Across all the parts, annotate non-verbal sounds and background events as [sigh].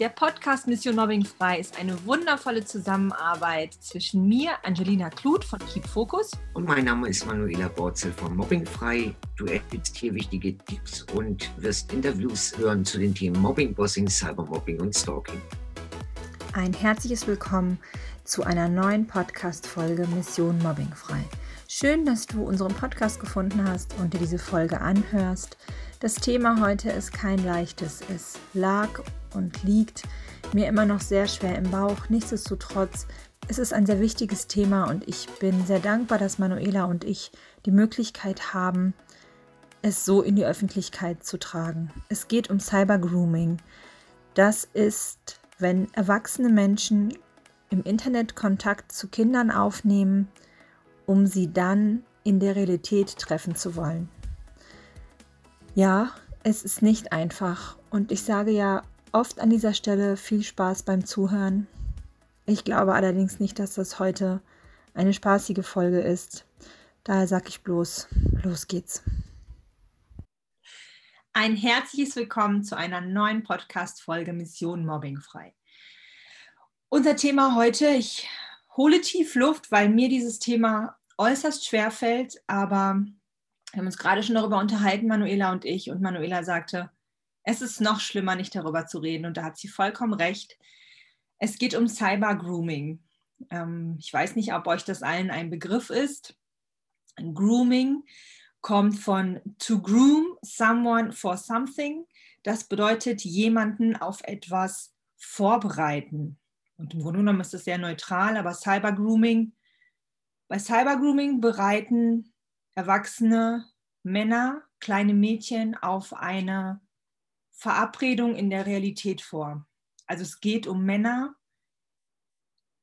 Der Podcast Mission Mobbing Frei ist eine wundervolle Zusammenarbeit zwischen mir, Angelina Kluth von Keep Focus. Und mein Name ist Manuela Borzel von Mobbing Frei. Du erhältst hier wichtige Tipps und wirst Interviews hören zu den Themen Mobbing, Bossing, Cybermobbing und Stalking. Ein herzliches Willkommen zu einer neuen Podcast-Folge Mission Mobbing Frei. Schön, dass du unseren Podcast gefunden hast und dir diese Folge anhörst. Das Thema heute ist kein leichtes. Es lag und liegt mir immer noch sehr schwer im Bauch. Nichtsdestotrotz ist es ein sehr wichtiges Thema und ich bin sehr dankbar, dass Manuela und ich die Möglichkeit haben, es so in die Öffentlichkeit zu tragen. Es geht um Cybergrooming. Das ist, wenn erwachsene Menschen im Internet Kontakt zu Kindern aufnehmen, um sie dann in der Realität treffen zu wollen. Ja, es ist nicht einfach und ich sage ja oft an dieser Stelle viel Spaß beim Zuhören. Ich glaube allerdings nicht, dass das heute eine spaßige Folge ist. Daher sage ich bloß, los geht's. Ein herzliches Willkommen zu einer neuen Podcast-Folge Mission Mobbing frei. Unser Thema heute, ich hole tief Luft, weil mir dieses Thema äußerst schwer fällt, aber wir haben uns gerade schon darüber unterhalten, Manuela und ich, und Manuela sagte, es ist noch schlimmer, nicht darüber zu reden. Und da hat sie vollkommen recht. Es geht um Cyber-Grooming. Ähm, ich weiß nicht, ob euch das allen ein Begriff ist. Grooming kommt von to groom someone for something. Das bedeutet, jemanden auf etwas vorbereiten. Und im Grunde genommen ist das sehr neutral, aber Cyber-Grooming, bei Cyber-Grooming bereiten erwachsene Männer, kleine Mädchen auf eine Verabredung in der Realität vor. Also es geht um Männer,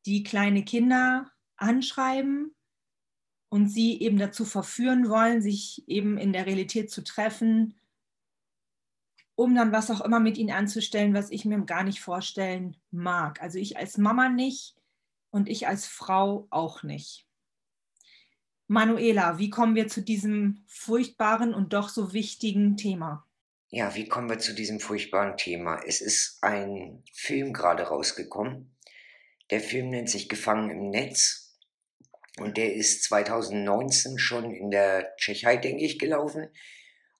die kleine Kinder anschreiben und sie eben dazu verführen wollen, sich eben in der Realität zu treffen, um dann was auch immer mit ihnen anzustellen, was ich mir gar nicht vorstellen mag. Also ich als Mama nicht und ich als Frau auch nicht. Manuela, wie kommen wir zu diesem furchtbaren und doch so wichtigen Thema? Ja, wie kommen wir zu diesem furchtbaren Thema? Es ist ein Film gerade rausgekommen. Der Film nennt sich Gefangen im Netz und der ist 2019 schon in der Tschechei, denke ich, gelaufen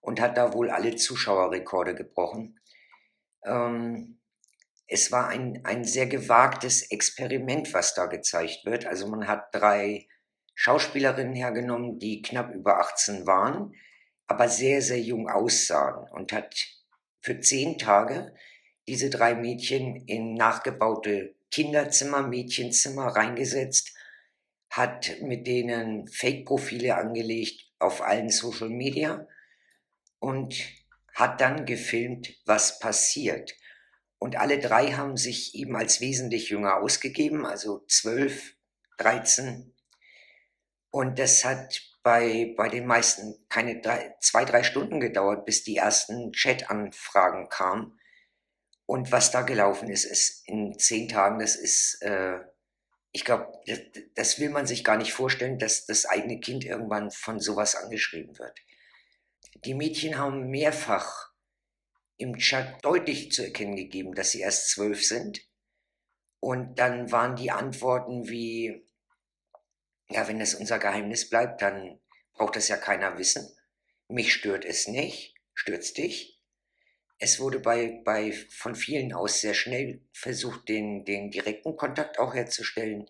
und hat da wohl alle Zuschauerrekorde gebrochen. Ähm, es war ein, ein sehr gewagtes Experiment, was da gezeigt wird. Also man hat drei Schauspielerinnen hergenommen, die knapp über 18 waren, aber sehr, sehr jung aussahen und hat für zehn Tage diese drei Mädchen in nachgebaute Kinderzimmer, Mädchenzimmer reingesetzt, hat mit denen Fake-Profile angelegt auf allen Social Media und hat dann gefilmt, was passiert. Und alle drei haben sich eben als wesentlich jünger ausgegeben, also 12, 13, und das hat bei, bei den meisten keine drei, zwei, drei Stunden gedauert, bis die ersten Chat-Anfragen kamen. Und was da gelaufen ist, ist in zehn Tagen, das ist, äh, ich glaube, das, das will man sich gar nicht vorstellen, dass das eigene Kind irgendwann von sowas angeschrieben wird. Die Mädchen haben mehrfach im Chat deutlich zu erkennen gegeben, dass sie erst zwölf sind. Und dann waren die Antworten wie, ja, wenn es unser Geheimnis bleibt, dann braucht das ja keiner wissen. Mich stört es nicht, stört's dich. Es wurde bei, bei von vielen aus sehr schnell versucht, den, den direkten Kontakt auch herzustellen.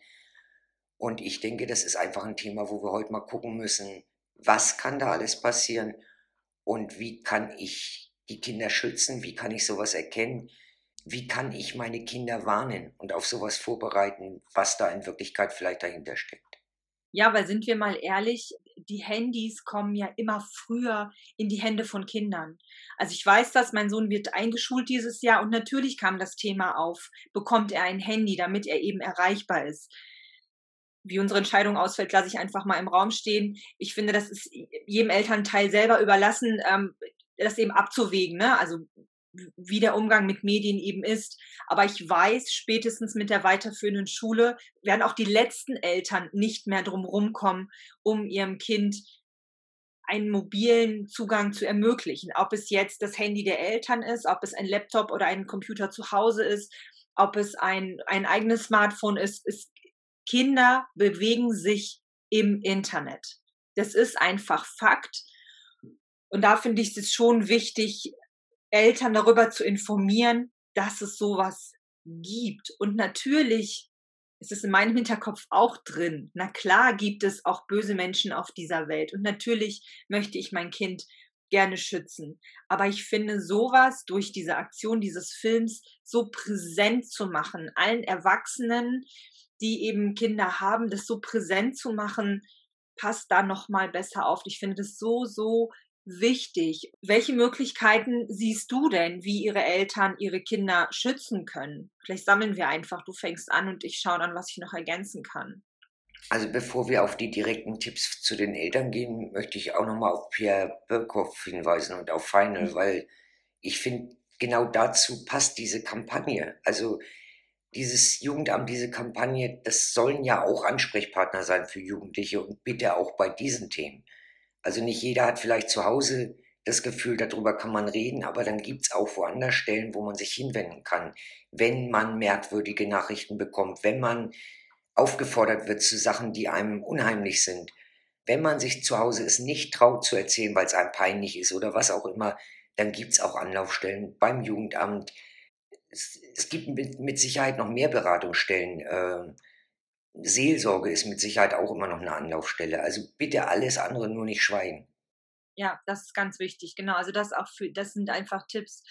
Und ich denke, das ist einfach ein Thema, wo wir heute mal gucken müssen, was kann da alles passieren und wie kann ich die Kinder schützen, wie kann ich sowas erkennen, wie kann ich meine Kinder warnen und auf sowas vorbereiten, was da in Wirklichkeit vielleicht dahinter steckt. Ja, weil sind wir mal ehrlich, die Handys kommen ja immer früher in die Hände von Kindern. Also ich weiß das, mein Sohn wird eingeschult dieses Jahr und natürlich kam das Thema auf, bekommt er ein Handy, damit er eben erreichbar ist. Wie unsere Entscheidung ausfällt, lasse ich einfach mal im Raum stehen. Ich finde, das ist jedem Elternteil selber überlassen, ähm, das eben abzuwägen. Ne? Also wie der Umgang mit Medien eben ist. Aber ich weiß, spätestens mit der weiterführenden Schule werden auch die letzten Eltern nicht mehr drum rumkommen, um ihrem Kind einen mobilen Zugang zu ermöglichen. Ob es jetzt das Handy der Eltern ist, ob es ein Laptop oder ein Computer zu Hause ist, ob es ein, ein eigenes Smartphone ist, ist. Kinder bewegen sich im Internet. Das ist einfach Fakt. Und da finde ich es schon wichtig, Eltern darüber zu informieren, dass es sowas gibt. Und natürlich ist es in meinem Hinterkopf auch drin. Na klar gibt es auch böse Menschen auf dieser Welt. Und natürlich möchte ich mein Kind gerne schützen. Aber ich finde sowas durch diese Aktion dieses Films so präsent zu machen, allen Erwachsenen, die eben Kinder haben, das so präsent zu machen, passt da noch mal besser auf. Ich finde das so so wichtig. Welche Möglichkeiten siehst du denn, wie ihre Eltern ihre Kinder schützen können? Vielleicht sammeln wir einfach, du fängst an und ich schaue dann, was ich noch ergänzen kann. Also bevor wir auf die direkten Tipps zu den Eltern gehen, möchte ich auch nochmal auf Pierre Birkhoff hinweisen und auf Final, mhm. weil ich finde, genau dazu passt diese Kampagne. Also dieses Jugendamt, diese Kampagne, das sollen ja auch Ansprechpartner sein für Jugendliche und bitte auch bei diesen Themen. Also nicht jeder hat vielleicht zu Hause das Gefühl, darüber kann man reden, aber dann gibt es auch woanders Stellen, wo man sich hinwenden kann, wenn man merkwürdige Nachrichten bekommt, wenn man aufgefordert wird zu Sachen, die einem unheimlich sind, wenn man sich zu Hause es nicht traut zu erzählen, weil es einem peinlich ist oder was auch immer, dann gibt es auch Anlaufstellen beim Jugendamt. Es, es gibt mit, mit, Sicherheit noch mehr Beratungsstellen. Äh, Seelsorge ist mit Sicherheit auch immer noch eine Anlaufstelle. Also bitte alles andere nur nicht schweigen. Ja, das ist ganz wichtig. Genau. Also das auch für, das sind einfach Tipps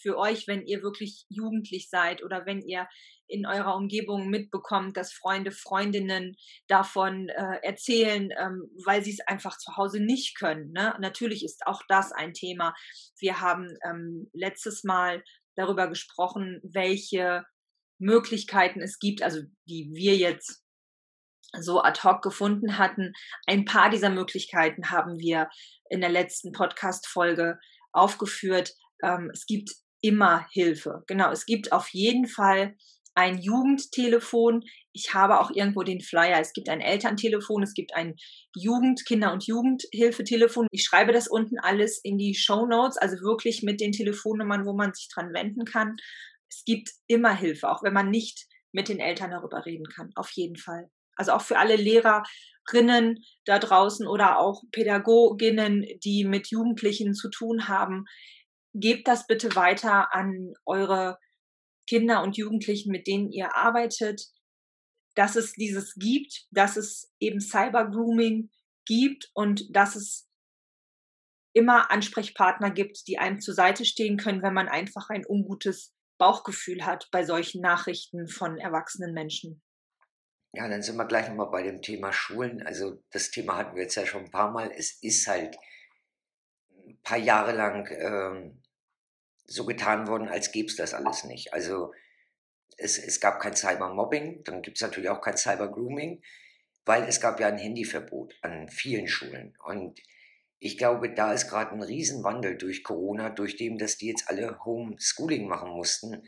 für euch, wenn ihr wirklich jugendlich seid oder wenn ihr in eurer Umgebung mitbekommt, dass Freunde, Freundinnen davon äh, erzählen, ähm, weil sie es einfach zu Hause nicht können. Ne? Natürlich ist auch das ein Thema. Wir haben ähm, letztes Mal darüber gesprochen, welche Möglichkeiten es gibt, also die wir jetzt so ad hoc gefunden hatten. Ein paar dieser Möglichkeiten haben wir in der letzten Podcast-Folge aufgeführt. Ähm, es gibt immer Hilfe. Genau, es gibt auf jeden Fall ein Jugendtelefon. Ich habe auch irgendwo den Flyer. Es gibt ein Elterntelefon, es gibt ein Jugend-, Kinder- und Jugendhilfetelefon. Ich schreibe das unten alles in die Show Notes, also wirklich mit den Telefonnummern, wo man sich dran wenden kann es gibt immer Hilfe, auch wenn man nicht mit den Eltern darüber reden kann, auf jeden Fall. Also auch für alle Lehrerinnen da draußen oder auch Pädagoginnen, die mit Jugendlichen zu tun haben, gebt das bitte weiter an eure Kinder und Jugendlichen, mit denen ihr arbeitet, dass es dieses gibt, dass es eben Cyber-Grooming gibt und dass es immer Ansprechpartner gibt, die einem zur Seite stehen können, wenn man einfach ein ungutes Bauchgefühl hat bei solchen Nachrichten von erwachsenen Menschen. Ja, dann sind wir gleich nochmal bei dem Thema Schulen. Also das Thema hatten wir jetzt ja schon ein paar Mal. Es ist halt ein paar Jahre lang ähm, so getan worden, als gäbe es das alles nicht. Also es, es gab kein Cybermobbing, dann gibt es natürlich auch kein Cybergrooming, weil es gab ja ein Handyverbot an vielen Schulen. Und ich glaube, da ist gerade ein Riesenwandel durch Corona, durch dem, dass die jetzt alle Homeschooling machen mussten,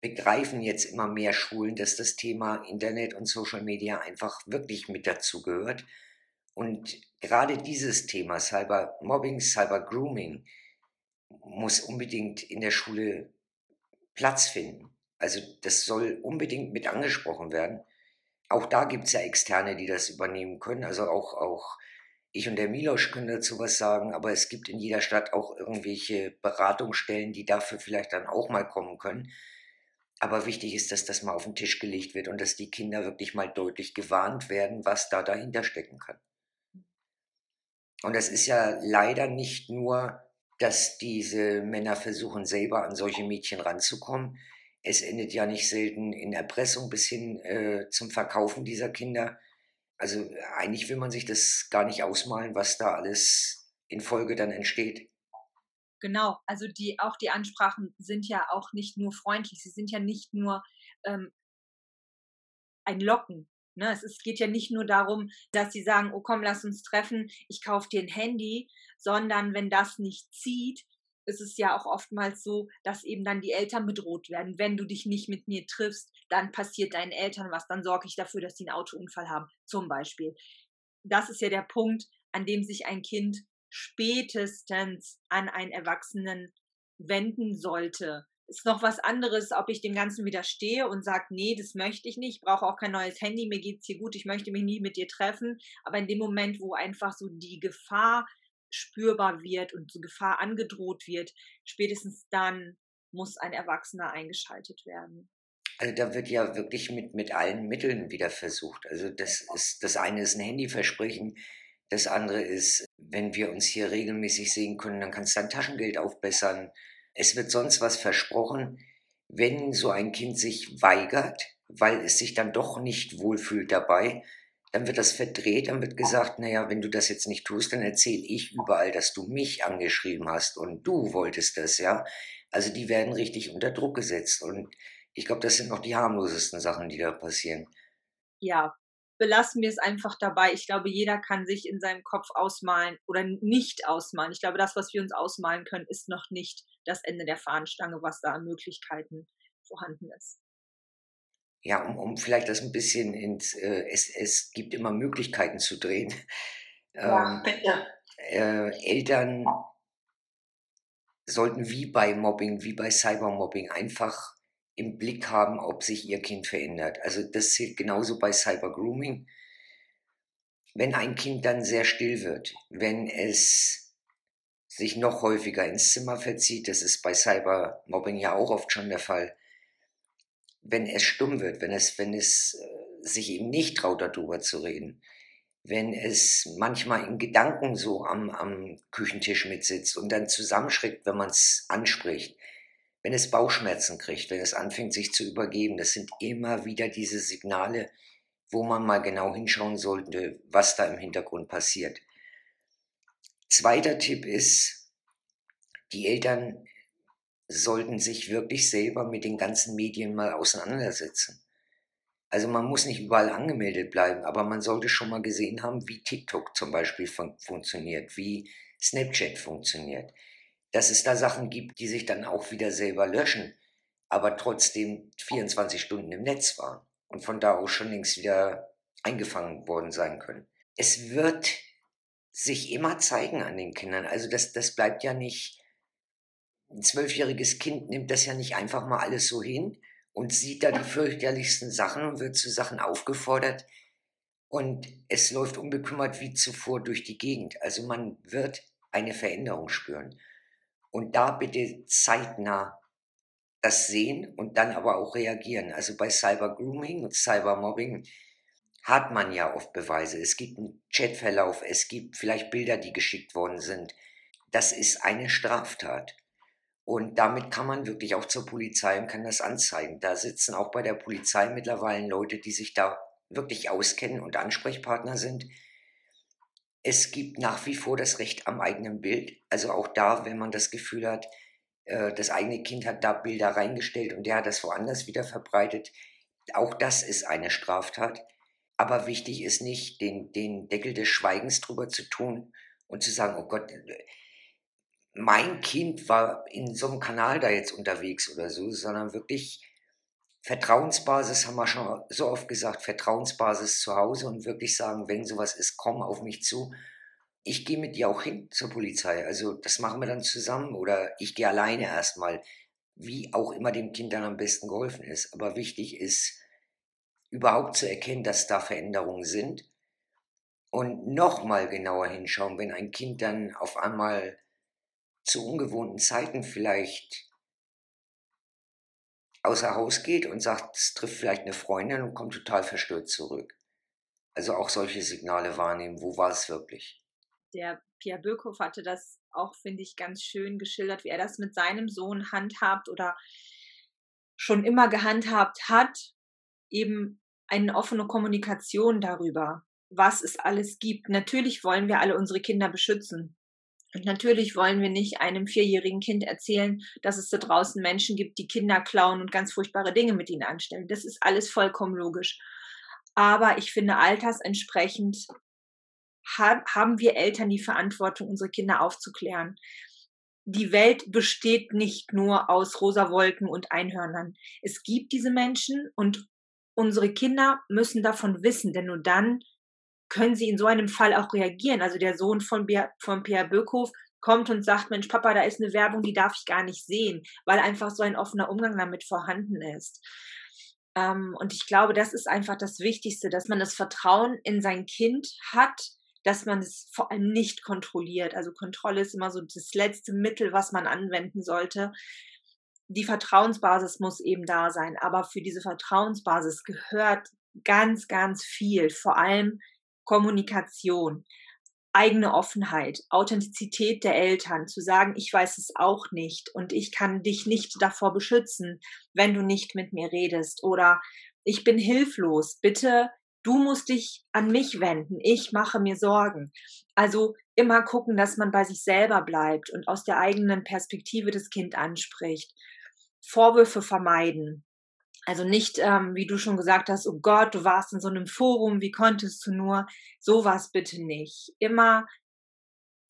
begreifen jetzt immer mehr Schulen, dass das Thema Internet und Social Media einfach wirklich mit dazu gehört. Und gerade dieses Thema Cybermobbing, Cybergrooming muss unbedingt in der Schule Platz finden. Also das soll unbedingt mit angesprochen werden. Auch da gibt es ja Externe, die das übernehmen können. Also auch, auch ich und der Milosch können dazu was sagen, aber es gibt in jeder Stadt auch irgendwelche Beratungsstellen, die dafür vielleicht dann auch mal kommen können. Aber wichtig ist, dass das mal auf den Tisch gelegt wird und dass die Kinder wirklich mal deutlich gewarnt werden, was da dahinter stecken kann. Und das ist ja leider nicht nur, dass diese Männer versuchen, selber an solche Mädchen ranzukommen. Es endet ja nicht selten in Erpressung bis hin äh, zum Verkaufen dieser Kinder also eigentlich will man sich das gar nicht ausmalen, was da alles in Folge dann entsteht. Genau, also die auch die Ansprachen sind ja auch nicht nur freundlich, sie sind ja nicht nur ähm, ein Locken. Ne? Es ist, geht ja nicht nur darum, dass sie sagen, oh komm, lass uns treffen, ich kaufe dir ein Handy, sondern wenn das nicht zieht, ist es ja auch oftmals so, dass eben dann die Eltern bedroht werden. Wenn du dich nicht mit mir triffst, dann passiert deinen Eltern was, dann sorge ich dafür, dass sie einen Autounfall haben, zum Beispiel. Das ist ja der Punkt, an dem sich ein Kind spätestens an einen Erwachsenen wenden sollte. Ist noch was anderes, ob ich dem Ganzen widerstehe und sage, nee, das möchte ich nicht, ich brauche auch kein neues Handy, mir geht's hier gut, ich möchte mich nie mit dir treffen. Aber in dem Moment, wo einfach so die Gefahr spürbar wird und Gefahr angedroht wird, spätestens dann muss ein Erwachsener eingeschaltet werden. Also da wird ja wirklich mit, mit allen Mitteln wieder versucht. Also das ist, das eine ist ein Handyversprechen, das andere ist, wenn wir uns hier regelmäßig sehen können, dann kannst du dein Taschengeld aufbessern. Es wird sonst was versprochen. Wenn so ein Kind sich weigert, weil es sich dann doch nicht wohlfühlt dabei, dann wird das verdreht, dann wird gesagt, naja, wenn du das jetzt nicht tust, dann erzähle ich überall, dass du mich angeschrieben hast und du wolltest das, ja. Also die werden richtig unter Druck gesetzt und ich glaube, das sind noch die harmlosesten Sachen, die da passieren. Ja, belassen wir es einfach dabei. Ich glaube, jeder kann sich in seinem Kopf ausmalen oder nicht ausmalen. Ich glaube, das, was wir uns ausmalen können, ist noch nicht das Ende der Fahnenstange, was da an Möglichkeiten vorhanden ist. Ja, um, um vielleicht das ein bisschen ins, äh, es, es gibt immer Möglichkeiten zu drehen. [laughs] Ja, ähm, ja. Äh, Eltern sollten wie bei Mobbing, wie bei Cybermobbing einfach im Blick haben, ob sich ihr Kind verändert. Also das zählt genauso bei Cybergrooming. Wenn ein Kind dann sehr still wird, wenn es sich noch häufiger ins Zimmer verzieht, das ist bei Cybermobbing ja auch oft schon der Fall, wenn es stumm wird, wenn es, wenn es äh, sich eben nicht traut, darüber zu reden, wenn es manchmal in Gedanken so am, am Küchentisch mitsitzt und dann zusammenschreckt, wenn man es anspricht, wenn es Bauchschmerzen kriegt, wenn es anfängt, sich zu übergeben, das sind immer wieder diese Signale, wo man mal genau hinschauen sollte, was da im Hintergrund passiert. Zweiter Tipp ist, die Eltern sollten sich wirklich selber mit den ganzen Medien mal auseinandersetzen. Also man muss nicht überall angemeldet bleiben, aber man sollte schon mal gesehen haben, wie TikTok zum Beispiel fun funktioniert, wie Snapchat funktioniert dass es da Sachen gibt, die sich dann auch wieder selber löschen, aber trotzdem 24 Stunden im Netz waren und von da aus schon längst wieder eingefangen worden sein können. Es wird sich immer zeigen an den Kindern. Also das, das bleibt ja nicht, ein zwölfjähriges Kind nimmt das ja nicht einfach mal alles so hin und sieht da die fürchterlichsten Sachen und wird zu Sachen aufgefordert. Und es läuft unbekümmert wie zuvor durch die Gegend. Also man wird eine Veränderung spüren. Und da bitte zeitnah das sehen und dann aber auch reagieren. Also bei Cyber-Grooming und Cyber-Mobbing hat man ja oft Beweise. Es gibt einen Chatverlauf, es gibt vielleicht Bilder, die geschickt worden sind. Das ist eine Straftat. Und damit kann man wirklich auch zur Polizei und kann das anzeigen. Da sitzen auch bei der Polizei mittlerweile Leute, die sich da wirklich auskennen und Ansprechpartner sind. Es gibt nach wie vor das Recht am eigenen Bild. Also auch da, wenn man das Gefühl hat, äh, das eigene Kind hat da Bilder reingestellt und der hat das woanders wieder verbreitet. Auch das ist eine Straftat. Aber wichtig ist nicht, den, den Deckel des Schweigens drüber zu tun und zu sagen, oh Gott, mein Kind war in so einem Kanal da jetzt unterwegs oder so, sondern wirklich Vertrauensbasis haben wir schon so oft gesagt, Vertrauensbasis zu Hause und wirklich sagen, wenn sowas ist, komm auf mich zu. Ich gehe mit dir auch hin zur Polizei. Also das machen wir dann zusammen oder ich gehe alleine erstmal, wie auch immer dem Kind dann am besten geholfen ist. Aber wichtig ist, überhaupt zu erkennen, dass da Veränderungen sind und nochmal genauer hinschauen, wenn ein Kind dann auf einmal zu ungewohnten Zeiten vielleicht außer Haus geht und sagt, es trifft vielleicht eine Freundin und kommt total verstört zurück. Also auch solche Signale wahrnehmen, wo war es wirklich? Der Pierre Böckhoff hatte das auch, finde ich, ganz schön geschildert, wie er das mit seinem Sohn handhabt oder schon immer gehandhabt hat, eben eine offene Kommunikation darüber, was es alles gibt. Natürlich wollen wir alle unsere Kinder beschützen. Und natürlich wollen wir nicht einem vierjährigen Kind erzählen, dass es da draußen Menschen gibt, die Kinder klauen und ganz furchtbare Dinge mit ihnen anstellen. Das ist alles vollkommen logisch. Aber ich finde, altersentsprechend haben wir Eltern die Verantwortung, unsere Kinder aufzuklären. Die Welt besteht nicht nur aus rosa Wolken und Einhörnern. Es gibt diese Menschen und unsere Kinder müssen davon wissen, denn nur dann können sie in so einem Fall auch reagieren? Also der Sohn von, von Pierre Böckhoff kommt und sagt, Mensch, Papa, da ist eine Werbung, die darf ich gar nicht sehen, weil einfach so ein offener Umgang damit vorhanden ist. Ähm, und ich glaube, das ist einfach das Wichtigste, dass man das Vertrauen in sein Kind hat, dass man es vor allem nicht kontrolliert. Also Kontrolle ist immer so das letzte Mittel, was man anwenden sollte. Die Vertrauensbasis muss eben da sein, aber für diese Vertrauensbasis gehört ganz, ganz viel, vor allem Kommunikation, eigene Offenheit, Authentizität der Eltern, zu sagen, ich weiß es auch nicht und ich kann dich nicht davor beschützen, wenn du nicht mit mir redest oder ich bin hilflos, bitte du musst dich an mich wenden, ich mache mir Sorgen. Also immer gucken, dass man bei sich selber bleibt und aus der eigenen Perspektive das Kind anspricht. Vorwürfe vermeiden. Also nicht, ähm, wie du schon gesagt hast, oh Gott, du warst in so einem Forum, wie konntest du nur? Sowas bitte nicht. Immer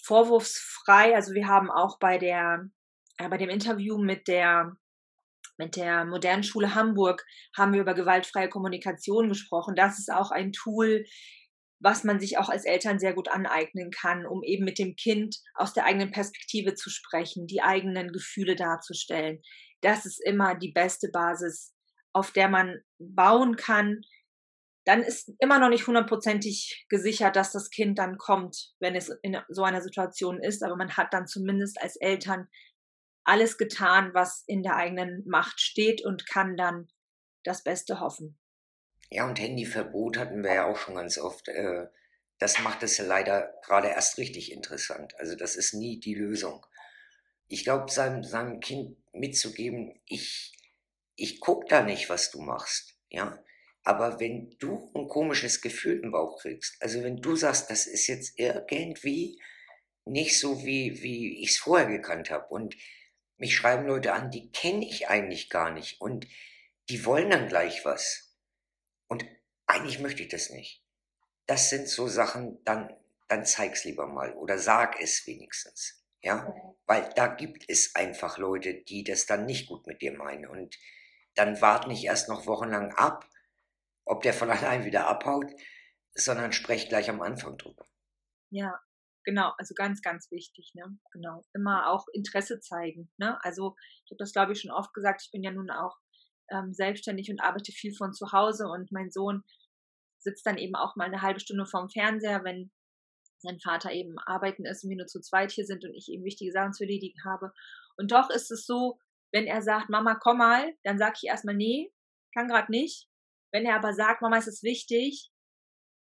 vorwurfsfrei. Also wir haben auch bei der, äh, bei dem Interview mit der mit der modernen Schule Hamburg haben wir über gewaltfreie Kommunikation gesprochen. Das ist auch ein Tool, was man sich auch als Eltern sehr gut aneignen kann, um eben mit dem Kind aus der eigenen Perspektive zu sprechen, die eigenen Gefühle darzustellen. Das ist immer die beste Basis, auf der man bauen kann. Dann ist immer noch nicht hundertprozentig gesichert, dass das Kind dann kommt, wenn es in so einer Situation ist, aber man hat dann zumindest als Eltern alles getan, was in der eigenen Macht steht und kann dann das Beste hoffen. Ja, und Handyverbot hatten wir ja auch schon ganz oft. Äh, das macht es ja leider gerade erst richtig interessant. Also das ist nie die Lösung. Ich glaube, seinem, seinem Kind mitzugeben, ich, ich guck da nicht, was du machst, ja. Aber wenn du ein komisches Gefühl im Bauch kriegst, also wenn du sagst, das ist jetzt irgendwie nicht so, wie, wie ich es vorher gekannt habe und mich schreiben Leute an, die kenne ich eigentlich gar nicht und die wollen dann gleich was. Und eigentlich möchte ich das nicht. Das sind so Sachen, dann, dann zeig's lieber mal oder sag es wenigstens. Ja, weil da gibt es einfach Leute, die das dann nicht gut mit dir meinen und dann wart nicht erst noch wochenlang ab, ob der von [laughs] allein wieder abhaut, sondern sprecht gleich am Anfang drüber. Ja, Genau, also ganz, ganz wichtig, ne? Genau. Immer auch Interesse zeigen. Ne? Also ich habe das, glaube ich, schon oft gesagt, ich bin ja nun auch ähm, selbstständig und arbeite viel von zu Hause und mein Sohn sitzt dann eben auch mal eine halbe Stunde vorm Fernseher, wenn sein Vater eben arbeiten ist und wir nur zu zweit hier sind und ich eben wichtige Sachen zu erledigen habe. Und doch ist es so, wenn er sagt, Mama, komm mal, dann sage ich erstmal, nee, kann gerade nicht. Wenn er aber sagt, Mama, es ist wichtig,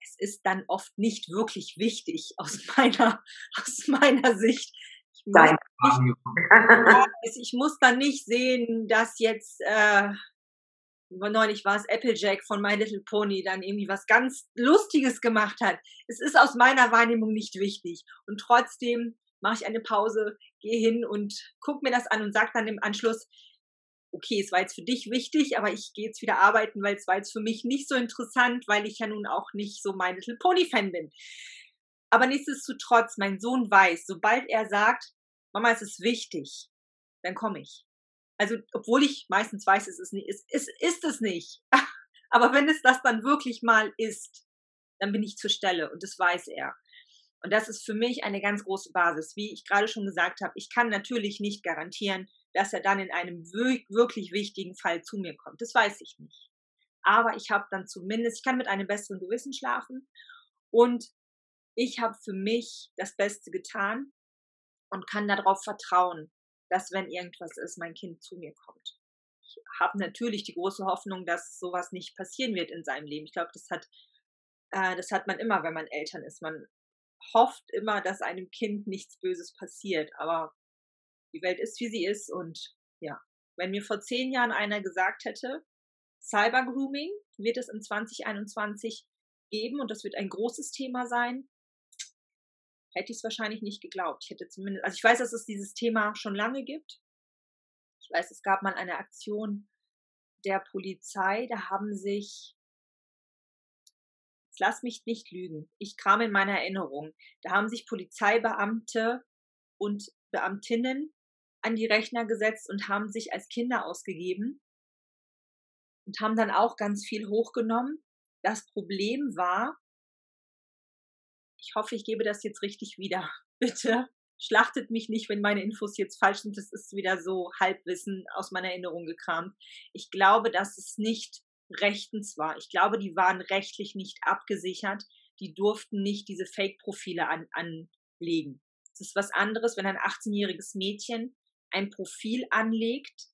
es ist dann oft nicht wirklich wichtig [laughs] aus meiner, aus meiner Sicht. Ich muss, nicht, ich muss dann nicht sehen, dass jetzt, äh, neulich war es Applejack von My Little Pony dann irgendwie was ganz Lustiges gemacht hat. Es ist aus meiner Wahrnehmung nicht wichtig. Und trotzdem mache ich eine Pause, gehe hin und gucke mir das an und sage dann im Anschluss, okay, es war jetzt für dich wichtig, aber ich gehe jetzt wieder arbeiten, weil es war jetzt für mich nicht so interessant, weil ich ja nun auch nicht so My Little Pony Fan bin. Aber nichtsdestotrotz, mein Sohn weiß, sobald er sagt, Mama, es ist wichtig, dann komme ich. Also, obwohl ich meistens weiß, es ist nicht, es ist, ist es nicht. [laughs] Aber wenn es das dann wirklich mal ist, dann bin ich zur Stelle und das weiß er. Und das ist für mich eine ganz große Basis. Wie ich gerade schon gesagt habe, ich kann natürlich nicht garantieren, dass er dann in einem wirklich wichtigen Fall zu mir kommt. Das weiß ich nicht. Aber ich habe dann zumindest, ich kann mit einem besseren Gewissen schlafen und ich habe für mich das Beste getan und kann darauf vertrauen, dass wenn irgendwas ist, mein Kind zu mir kommt. Ich habe natürlich die große Hoffnung, dass sowas nicht passieren wird in seinem Leben. Ich glaube, das hat, äh, das hat man immer, wenn man Eltern ist. Man hofft immer, dass einem Kind nichts Böses passiert. Aber die Welt ist, wie sie ist. Und ja, wenn mir vor zehn Jahren einer gesagt hätte, Cybergrooming wird es in 2021 geben und das wird ein großes Thema sein, hätte ich es wahrscheinlich nicht geglaubt. Ich hätte zumindest, also ich weiß, dass es dieses Thema schon lange gibt. Ich weiß, es gab mal eine Aktion der Polizei, da haben sich, lass mich nicht lügen, ich kam in meiner Erinnerung, da haben sich Polizeibeamte und Beamtinnen an die Rechner gesetzt und haben sich als Kinder ausgegeben und haben dann auch ganz viel hochgenommen. Das Problem war, Ich hoffe, ich gebe das jetzt richtig wieder. [laughs] Bitte schlachtet mich nicht, wenn meine Infos jetzt falsch sind. Das ist wieder so Halbwissen aus meiner Erinnerung gekramt. Ich glaube, dass es nicht rechtens war. Ich glaube, die waren rechtlich nicht abgesichert. Die durften nicht diese Fake-Profile an, anlegen. Es ist was anderes, wenn ein 18-jähriges Mädchen ein Profil anlegt,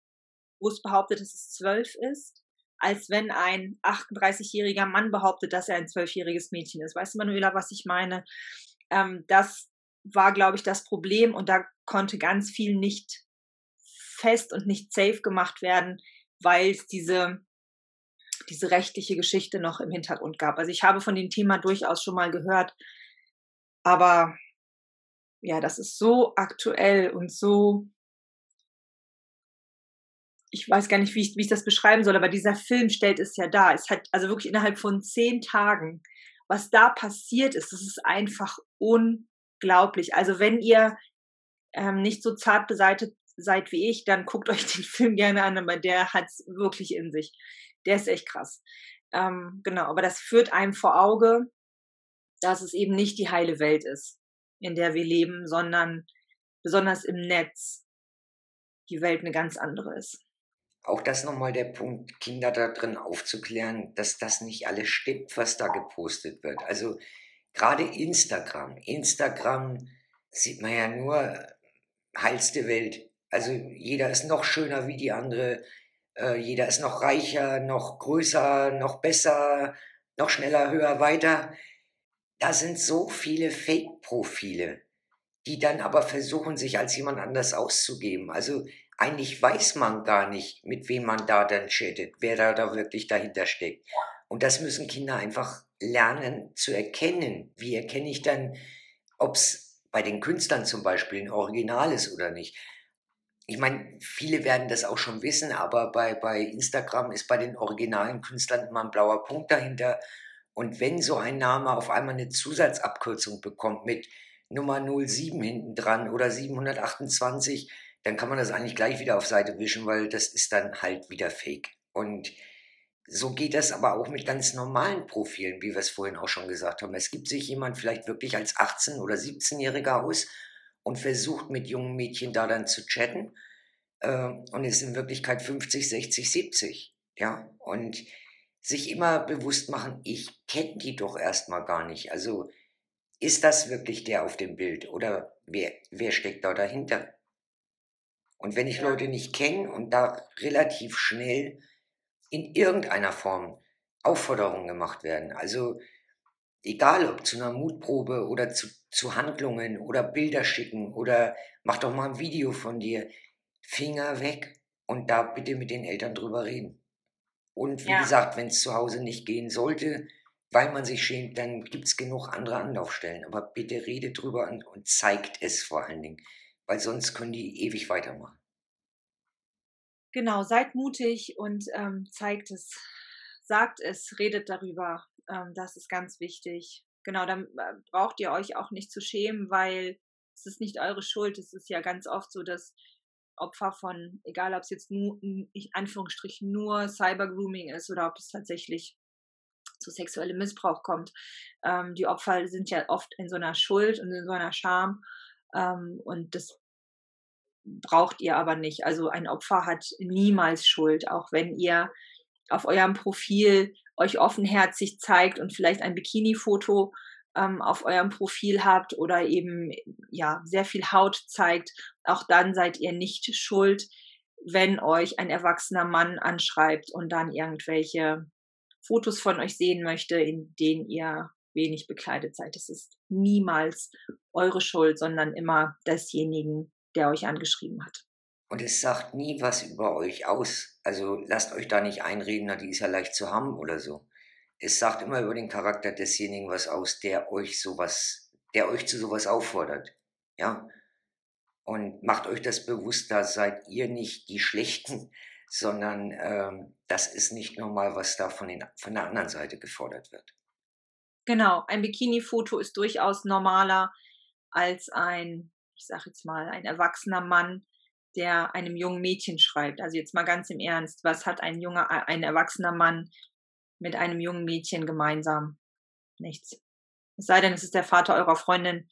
wo es behauptet, dass es zwölf ist, als wenn ein 38-jähriger Mann behauptet, dass er ein zwölfjähriges Mädchen ist. Weißt du, Manuela, was ich meine? Ähm, das war, glaube ich, das Problem und da konnte ganz viel nicht fest und nicht safe gemacht werden, weil es diese, diese rechtliche Geschichte noch im Hintergrund gab. Also ich habe von dem Thema durchaus schon mal gehört, aber ja, das ist so aktuell und so, ich weiß gar nicht, wie ich, wie ich das beschreiben soll, aber dieser Film stellt es ja dar. Es hat also wirklich innerhalb von zehn Tagen, was da passiert ist, das ist einfach un unglaublich. Also wenn ihr ähm, nicht so zart beseitigt seid wie ich, dann guckt euch den Film gerne an, aber der hat es wirklich in sich. Der ist echt krass. Ähm, genau, aber das führt einem vor Auge, dass es eben nicht die heile Welt ist, in der wir leben, sondern besonders im Netz die Welt eine ganz andere ist. Auch das nochmal der Punkt, Kinder da drin aufzuklären, dass das nicht alles stimmt, was da gepostet wird. Also Gerade Instagram. Instagram sieht man ja nur heilste Welt. Also jeder ist noch schöner wie die andere. Äh, jeder ist noch reicher, noch größer, noch besser, noch schneller, höher, weiter. Da sind so viele Fake-Profile, die dann aber versuchen, sich als jemand anders auszugeben. Also eigentlich weiß man gar nicht, mit wem man da dann chattet, wer da, da wirklich dahinter steckt. Und das müssen Kinder einfach lernen zu erkennen. Wie erkenne ich dann, ob es bei den Künstlern zum Beispiel ein Original ist oder nicht? Ich meine, viele werden das auch schon wissen, aber bei, bei Instagram ist bei den originalen Künstlern immer ein blauer Punkt dahinter. Und wenn so ein Name auf einmal eine Zusatzabkürzung bekommt mit Nummer 07 hinten dran oder 728, dann kann man das eigentlich gleich wieder auf Seite wischen, weil das ist dann halt wieder fake. Und so geht das aber auch mit ganz normalen Profilen, wie wir es vorhin auch schon gesagt haben. Es gibt sich jemand vielleicht wirklich als 18- oder 17-Jähriger aus und versucht mit jungen Mädchen da dann zu chatten äh, und ist in Wirklichkeit 50, 60, 70. Ja, und sich immer bewusst machen, ich kenne die doch erstmal gar nicht. Also ist das wirklich der auf dem Bild oder wer, wer steckt da dahinter? Und wenn ich Leute nicht kenne und da relativ schnell in irgendeiner Form Aufforderungen gemacht werden. Also egal ob zu einer Mutprobe oder zu, zu Handlungen oder Bilder schicken oder mach doch mal ein Video von dir. Finger weg und da bitte mit den Eltern drüber reden. Und wie ja. gesagt, wenn es zu Hause nicht gehen sollte, weil man sich schämt, dann gibt es genug andere Anlaufstellen. Aber bitte redet drüber und, und zeigt es vor allen Dingen, weil sonst können die ewig weitermachen. Genau, seid mutig und ähm, zeigt es, sagt es, redet darüber. Ähm, das ist ganz wichtig. Genau, dann äh, braucht ihr euch auch nicht zu schämen, weil es ist nicht eure Schuld. Es ist ja ganz oft so, dass Opfer von, egal ob es jetzt nur, in Anführungsstrichen nur Cybergrooming ist oder ob es tatsächlich zu sexuellem Missbrauch kommt. Ähm, die Opfer sind ja oft in so einer Schuld und in so einer Scham. Ähm, und das braucht ihr aber nicht. Also ein Opfer hat niemals Schuld, auch wenn ihr auf eurem Profil euch offenherzig zeigt und vielleicht ein Bikini-Foto ähm, auf eurem Profil habt oder eben ja sehr viel Haut zeigt, auch dann seid ihr nicht schuld, wenn euch ein erwachsener Mann anschreibt und dann irgendwelche Fotos von euch sehen möchte, in denen ihr wenig bekleidet seid. Es ist niemals eure Schuld, sondern immer desjenigen, der euch angeschrieben hat. Und es sagt nie was über euch aus. Also lasst euch da nicht einreden, na, die ist ja leicht zu haben oder so. Es sagt immer über den Charakter desjenigen was aus, der euch sowas, der euch zu sowas auffordert. Ja. Und macht euch das bewusst, da seid ihr nicht die Schlechten, sondern ähm, das ist nicht normal, was da von, den, von der anderen Seite gefordert wird. Genau, ein Bikini-Foto ist durchaus normaler als ein ich sage jetzt mal, ein erwachsener Mann, der einem jungen Mädchen schreibt. Also jetzt mal ganz im Ernst, was hat ein junger, ein erwachsener Mann mit einem jungen Mädchen gemeinsam? Nichts. Es sei denn, es ist der Vater eurer Freundin,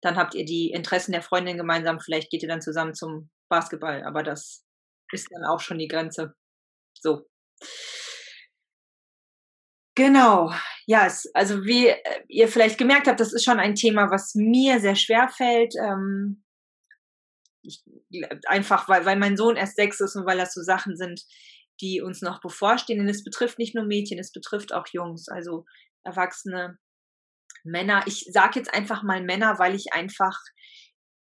dann habt ihr die Interessen der Freundin gemeinsam, vielleicht geht ihr dann zusammen zum Basketball, aber das ist dann auch schon die Grenze. So. Genau, ja, es, also wie äh, ihr vielleicht gemerkt habt, das ist schon ein Thema, was mir sehr schwer fällt. Ähm, ich, einfach, weil, weil mein Sohn erst sechs ist und weil das so Sachen sind, die uns noch bevorstehen. Denn es betrifft nicht nur Mädchen, es betrifft auch Jungs, also Erwachsene, Männer. Ich sage jetzt einfach mal Männer, weil ich einfach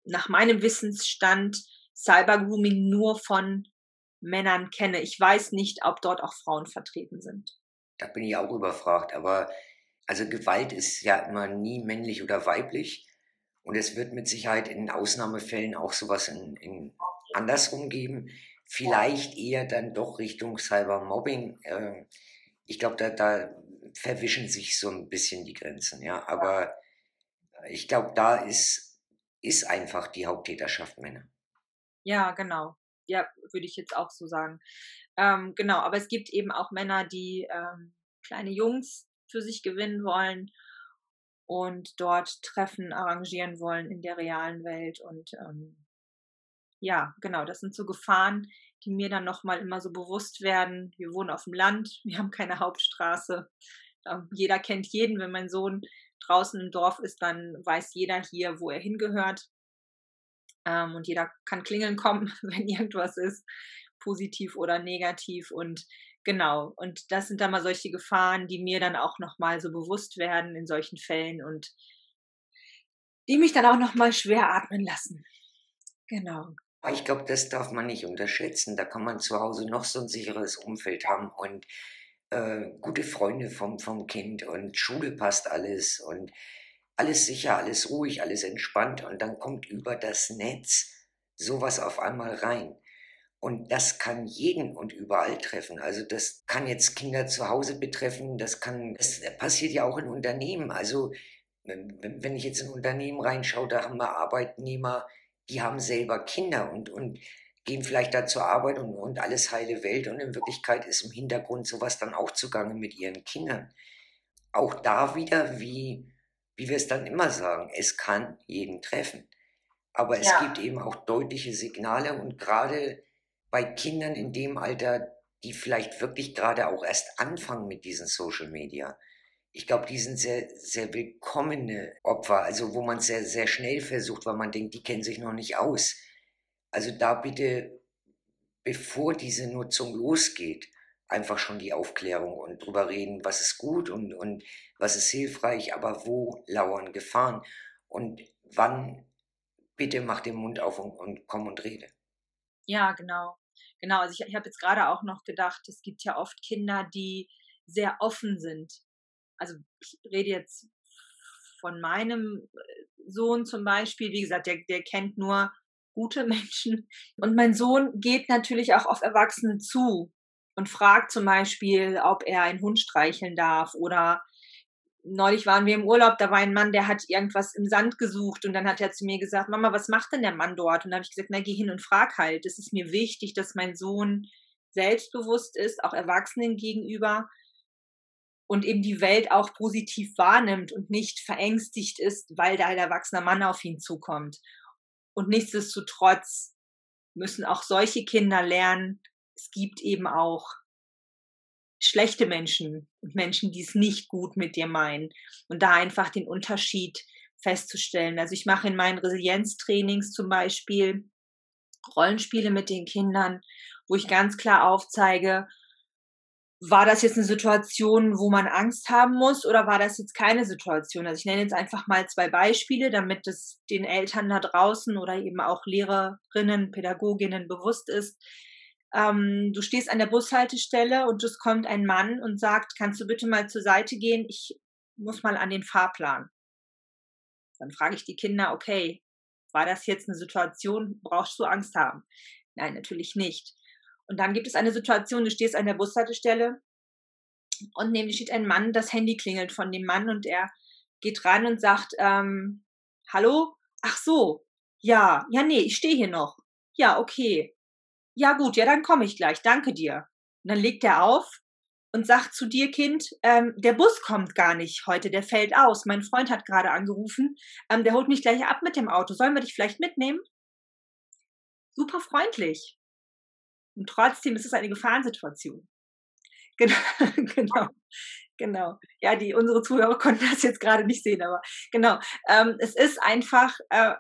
nach meinem Wissensstand Cybergrooming nur von Männern kenne. Ich weiß nicht, ob dort auch Frauen vertreten sind. Da bin ich auch überfragt, aber also Gewalt ist ja immer nie männlich oder weiblich. Und es wird mit Sicherheit in Ausnahmefällen auch sowas in, in andersrum geben. Vielleicht eher dann doch Richtung Cybermobbing. Ähm, ich glaube, da, da verwischen sich so ein bisschen die Grenzen, ja. Aber ich glaube, da ist, ist einfach die Haupttäterschaft Männer. Ja, genau. Ja, würde ich jetzt auch so sagen. Ähm, genau, aber es gibt eben auch Männer, die ähm, kleine Jungs für sich gewinnen wollen und dort Treffen arrangieren wollen in der realen Welt. Und ähm, ja, genau, das sind so Gefahren, die mir dann nochmal immer so bewusst werden. Wir wohnen auf dem Land, [laughs] wir haben keine Hauptstraße. Ähm, jeder kennt jeden. Wenn mein Sohn draußen im Dorf ist, dann weiß jeder hier, wo er hingehört. Ähm, und jeder kann klingeln kommen, [laughs] wenn irgendwas ist, positiv oder negativ. Und genau, und das sind dann mal solche Gefahren, die mir dann auch nochmal so bewusst werden in solchen Fällen und die mich dann auch nochmal schwer atmen lassen. Genau. Ich glaube, das darf man nicht unterschätzen. Da kann man zu Hause noch so ein sicheres Umfeld haben und äh, gute Freunde vom, vom Kind und Schule passt alles und alles sicher, alles ruhig, alles entspannt und dann kommt über das Netz sowas auf einmal rein. Und das kann jeden und überall treffen. Also das kann jetzt Kinder zu Hause betreffen, das kann, das passiert ja auch in Unternehmen. Also wenn ich jetzt in ein Unternehmen reinschaue, da haben wir Arbeitnehmer, die haben selber Kinder und, und gehen vielleicht da zur Arbeit und, und alles heile Welt und in Wirklichkeit ist im Hintergrund sowas dann auch zugange mit ihren Kindern. Auch da wieder, wie, wie wir es dann immer sagen, es kann jeden treffen. Aber es ja. gibt eben auch deutliche Signale und gerade bei Kindern in dem Alter, die vielleicht wirklich gerade auch erst anfangen mit diesen Social Media, ich glaube, die sind sehr, sehr willkommene Opfer, also wo man sehr, sehr schnell versucht, weil man denkt, die kennen sich noch nicht aus. Also da bitte, bevor diese Nutzung losgeht, einfach schon die Aufklärung und drüber reden, was ist gut und, und was ist hilfreich, aber wo lauern Gefahren und wann bitte mach den Mund auf und, und komm und rede. Ja, genau. Genau, also ich, ich habe jetzt gerade auch noch gedacht, es gibt ja oft Kinder, die sehr offen sind. Also ich rede jetzt von meinem äh, Sohn zum Beispiel, wie gesagt, der, der kennt nur gute [laughs] Menschen. Und mein Sohn geht natürlich auch auf Erwachsene zu und fragt zum Beispiel, ob er einen Hund streicheln darf oder neulich waren wir im Urlaub, da war ein Mann, der hat irgendwas im Sand gesucht und dann hat er zu mir gesagt, Mama, was macht denn der Mann dort? Und dann habe ich gesagt, na, geh hin und frag halt. Es ist mir wichtig, dass mein Sohn selbstbewusst ist, auch Erwachsenen gegenüber und eben die Welt auch positiv wahrnimmt und nicht verängstigt ist, weil da ein erwachsener Mann auf ihn zukommt. Und nichtsdestotrotz müssen auch solche Kinder lernen, es gibt eben auch schlechte Menschen und Menschen, die es nicht gut mit dir meinen. Und da einfach den Unterschied festzustellen. Also ich mache in meinen Resilienztrainings zum Beispiel Rollenspiele mit den Kindern, wo ich ganz klar aufzeige, war das jetzt eine Situation, wo man Angst haben muss oder war das jetzt keine Situation? Also ich nenne jetzt einfach mal zwei Beispiele, damit es den Eltern da draußen oder eben auch Lehrerinnen, Pädagoginnen bewusst ist. Ähm, du stehst an der Bushaltestelle und es kommt ein Mann und sagt, kannst du bitte mal zur Seite gehen? Ich muss mal an den Fahrplan. Dann frage ich die Kinder, okay, war das jetzt eine Situation, brauchst du Angst haben? Nein, natürlich nicht. Und dann gibt es eine Situation, du stehst an der Bushaltestelle und neben dir steht ein Mann, das Handy klingelt von dem Mann und er geht ran und sagt, ähm, hallo? Ach so, ja, ja, nee, ich stehe hier noch. Ja, okay. Ja, gut, ja, dann komme ich gleich, danke dir. Und dann legt er auf und sagt zu dir, Kind, ähm, der Bus kommt gar nicht heute, der fällt aus. Mein Freund hat gerade angerufen, ähm, der holt mich gleich ab mit dem Auto. Sollen wir dich vielleicht mitnehmen? Super freundlich. Und trotzdem ist es eine Gefahrensituation. [laughs] Genau, genau, genau. Ja, die unsere Zuhörer konnten das jetzt gerade nicht sehen, aber genau. Ähm, es ist einfach äh,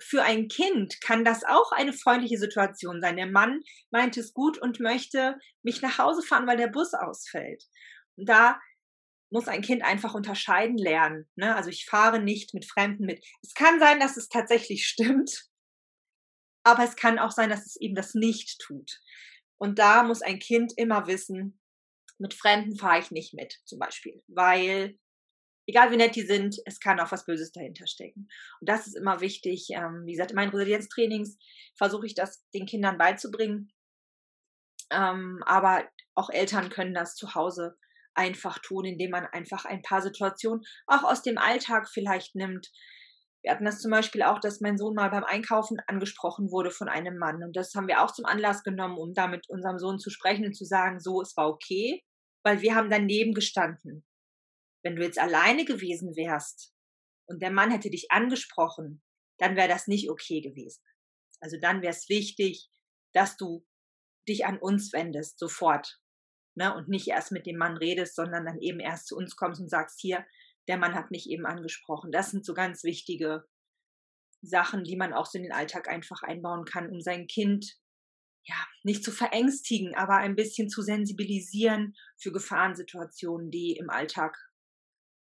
für ein Kind kann das auch eine freundliche Situation sein. Der Mann meint es gut und möchte mich nach Hause fahren, weil der Bus ausfällt. Und da muss ein Kind einfach unterscheiden lernen. Ne? Also ich fahre nicht mit Fremden mit. Es kann sein, dass es tatsächlich [laughs] stimmt, aber es kann auch sein, dass es eben das nicht tut. Und da muss ein Kind immer wissen, mit Fremden fahre ich nicht mit, zum Beispiel, weil egal wie nett die sind, es kann auch was Böses dahinter stecken. Und das ist immer wichtig. Ähm, wie gesagt, in meinen Resilienztrainings versuche ich das den Kindern beizubringen. Ähm, aber auch Eltern können das zu Hause einfach tun, indem man einfach ein paar Situationen auch aus dem Alltag vielleicht nimmt. Wir hatten das zum Beispiel auch, dass mein Sohn mal beim Einkaufen angesprochen wurde von einem Mann. Und das haben wir auch zum Anlass genommen, um da mit unserem Sohn zu sprechen und zu sagen, so, es war okay, weil wir haben daneben gestanden. Wenn du jetzt alleine gewesen wärst und der Mann hätte dich angesprochen, dann wäre das nicht okay gewesen. Also dann wäre es wichtig, dass du dich an uns wendest, sofort. Ne? Und nicht erst mit dem Mann redest, sondern dann eben erst zu uns kommst und sagst, hier, der Mann hat mich eben angesprochen. Das sind so ganz wichtige Sachen, die man auch so in den Alltag einfach einbauen kann, um sein Kind ja, nicht zu verängstigen, aber ein bisschen zu sensibilisieren für Gefahrensituationen, die im Alltag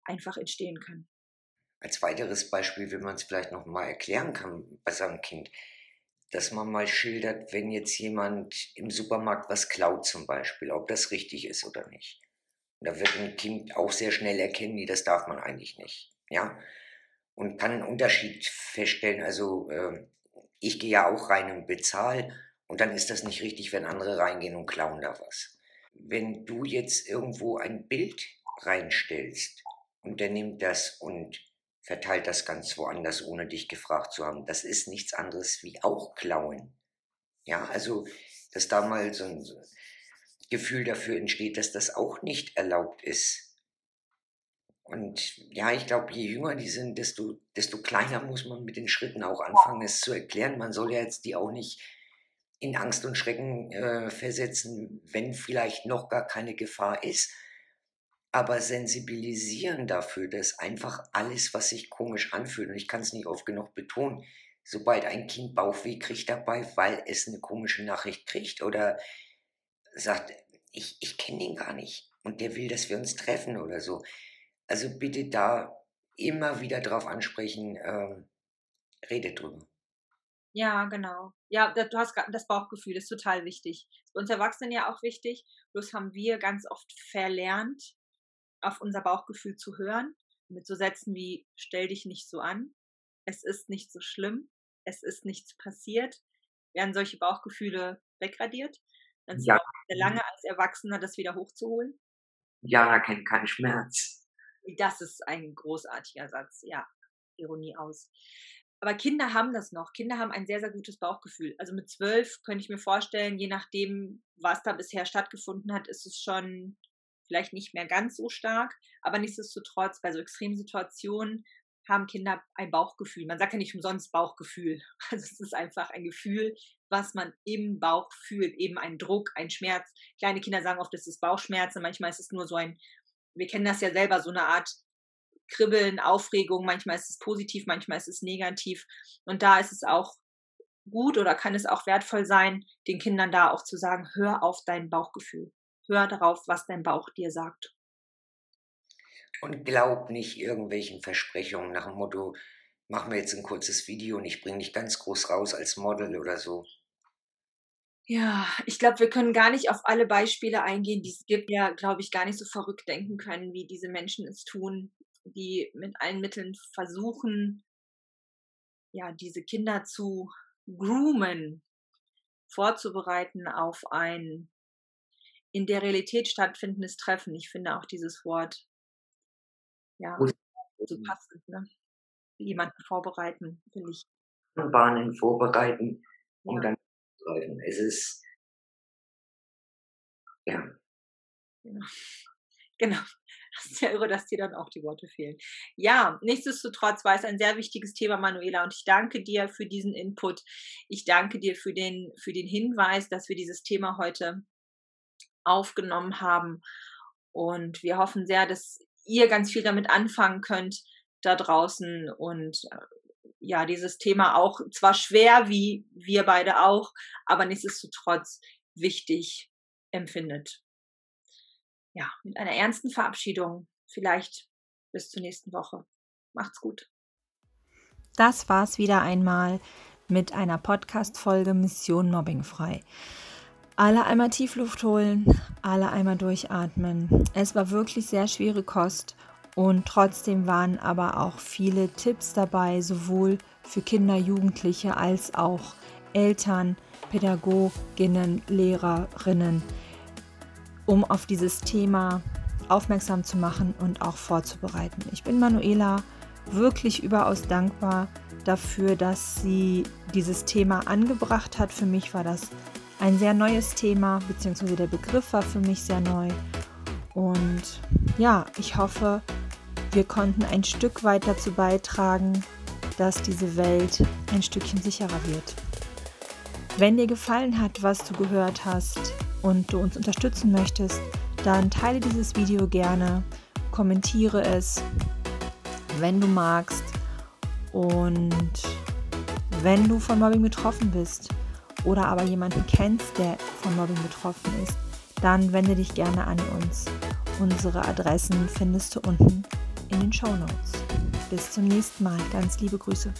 einfach entstehen können. Als weiteres Beispiel, wenn man es vielleicht noch mal erklären kann bei seinem Kind, dass man mal schildert, wenn jetzt jemand im Supermarkt was klaut zum Beispiel, ob das richtig ist oder nicht. Und da wird ein Kind auch sehr schnell erkennen, nee, das darf man eigentlich nicht. Ja? Und kann einen Unterschied feststellen. Also äh, ich gehe ja auch rein und bezahle und dann ist das nicht richtig, wenn andere reingehen und klauen da was. Wenn du jetzt irgendwo ein Bild reinstellst, und der nimmt das und verteilt das ganz woanders, ohne dich gefragt zu haben. Das ist nichts anderes wie auch klauen. Ja, also, dass da mal so ein Gefühl dafür entsteht, dass das auch nicht erlaubt ist. Und ja, ich glaube, je jünger die sind, desto, desto kleiner muss man mit den Schritten auch anfangen, es zu erklären. Man soll ja jetzt die auch nicht in Angst und Schrecken äh, versetzen, wenn vielleicht noch gar keine Gefahr ist aber sensibilisieren dafür, dass einfach alles, was sich komisch anfühlt, und ich kann es nicht oft genug betonen, sobald ein Kind Bauchweh kriegt dabei, weil es eine komische Nachricht kriegt oder sagt, ich, ich kenne ihn gar nicht und der will, dass wir uns treffen oder so. Also bitte da immer wieder drauf ansprechen, ähm, redet drüber. Ja, genau. Ja, du hast das Bauchgefühl, ist total wichtig. Ist uns Erwachsenen ja auch wichtig. Bloß haben wir ganz oft verlernt, auf unser Bauchgefühl zu hören, mit so Sätzen wie stell dich nicht so an, es ist nicht so schlimm, es ist nichts passiert, werden solche Bauchgefühle wegradiert. Dann ist ja. es sehr lange als Erwachsener, das wieder hochzuholen. Jana kennt keinen Schmerz. Das ist ein großartiger Satz, ja. Ironie aus. Aber Kinder haben das noch. Kinder haben ein sehr, sehr gutes Bauchgefühl. Also mit zwölf könnte ich mir vorstellen, je nachdem, was da bisher stattgefunden hat, ist es schon vielleicht nicht mehr ganz so stark, aber nichtsdestotrotz bei so Extremsituationen haben Kinder ein Bauchgefühl. Man sagt ja nicht umsonst Bauchgefühl. [laughs] Also es ist einfach ein Gefühl, was man im Bauch fühlt, eben ein Druck, ein Schmerz. Kleine Kinder sagen oft, es ist Bauchschmerzen, manchmal ist es nur so ein, wir kennen das ja selber, so eine Art Kribbeln, Aufregung, manchmal ist es positiv, manchmal ist es negativ. Und da ist es auch gut oder kann es auch wertvoll sein, den Kindern da auch zu sagen, hör auf dein Bauchgefühl hör darauf, was dein Bauch dir sagt. Und glaub nicht irgendwelchen Versprechungen nach dem Motto, machen wir jetzt ein kurzes Video und ich bringe dich ganz groß raus als Model oder so. Ja, ich glaube, wir können gar nicht auf alle Beispiele eingehen, die es gibt. Ja, glaube ich, gar nicht so verrückt denken können, wie diese Menschen es tun, die mit allen Mitteln versuchen, ja, diese Kinder zu groomen, vorzubereiten auf ein in der Realität stattfindendes Treffen. Ich finde auch dieses Wort ja so passend, ne? Jemanden vorbereiten, will ich. Bahnen vorbereiten, um ja. dann zu greifen. Es ist ja Genau. [laughs] genau. Das ist ja irre, dass dir dann auch die Worte fehlen. Ja, nichtsdestotrotz war es ein sehr wichtiges Thema, Manuela, und ich danke dir für diesen Input. Ich danke dir für den, für den Hinweis, dass wir dieses Thema heute aufgenommen haben. Und wir hoffen sehr, dass ihr ganz viel damit anfangen könnt da draußen und äh, ja, dieses Thema auch zwar schwer wie wir beide auch, aber nichtsdestotrotz wichtig empfindet. Ja, mit einer ernsten Verabschiedung. Vielleicht bis zur nächsten Woche. Macht's gut. Das war's wieder einmal mit einer Podcast-Folge Mission Mobbingfrei. Alle einmal Tiefluft holen, alle einmal durchatmen. Es war wirklich sehr schwere Kost und trotzdem waren aber auch viele Tipps dabei, sowohl für Kinder, Jugendliche als auch Eltern, Pädagoginnen, Lehrerinnen, um auf dieses Thema aufmerksam zu machen und auch vorzubereiten. Ich bin Manuela wirklich überaus dankbar dafür, dass sie dieses Thema angebracht hat. Für mich war das ein sehr neues Thema, beziehungsweise der Begriff war für mich sehr neu. Und ja, ich hoffe, wir konnten ein Stück weit dazu beitragen, dass diese Welt ein Stückchen sicherer wird. Wenn dir gefallen hat, was du gehört hast und du uns unterstützen möchtest, dann teile dieses Video gerne, kommentiere es, wenn du magst. Und wenn du von Mobbing betroffen bist oder aber jemanden kennst, der von Mobbing betroffen ist, dann wende dich gerne an uns. Unsere Adressen findest du unten in den Show Notes. Bis zum nächsten Mal. Ganz liebe Grüße.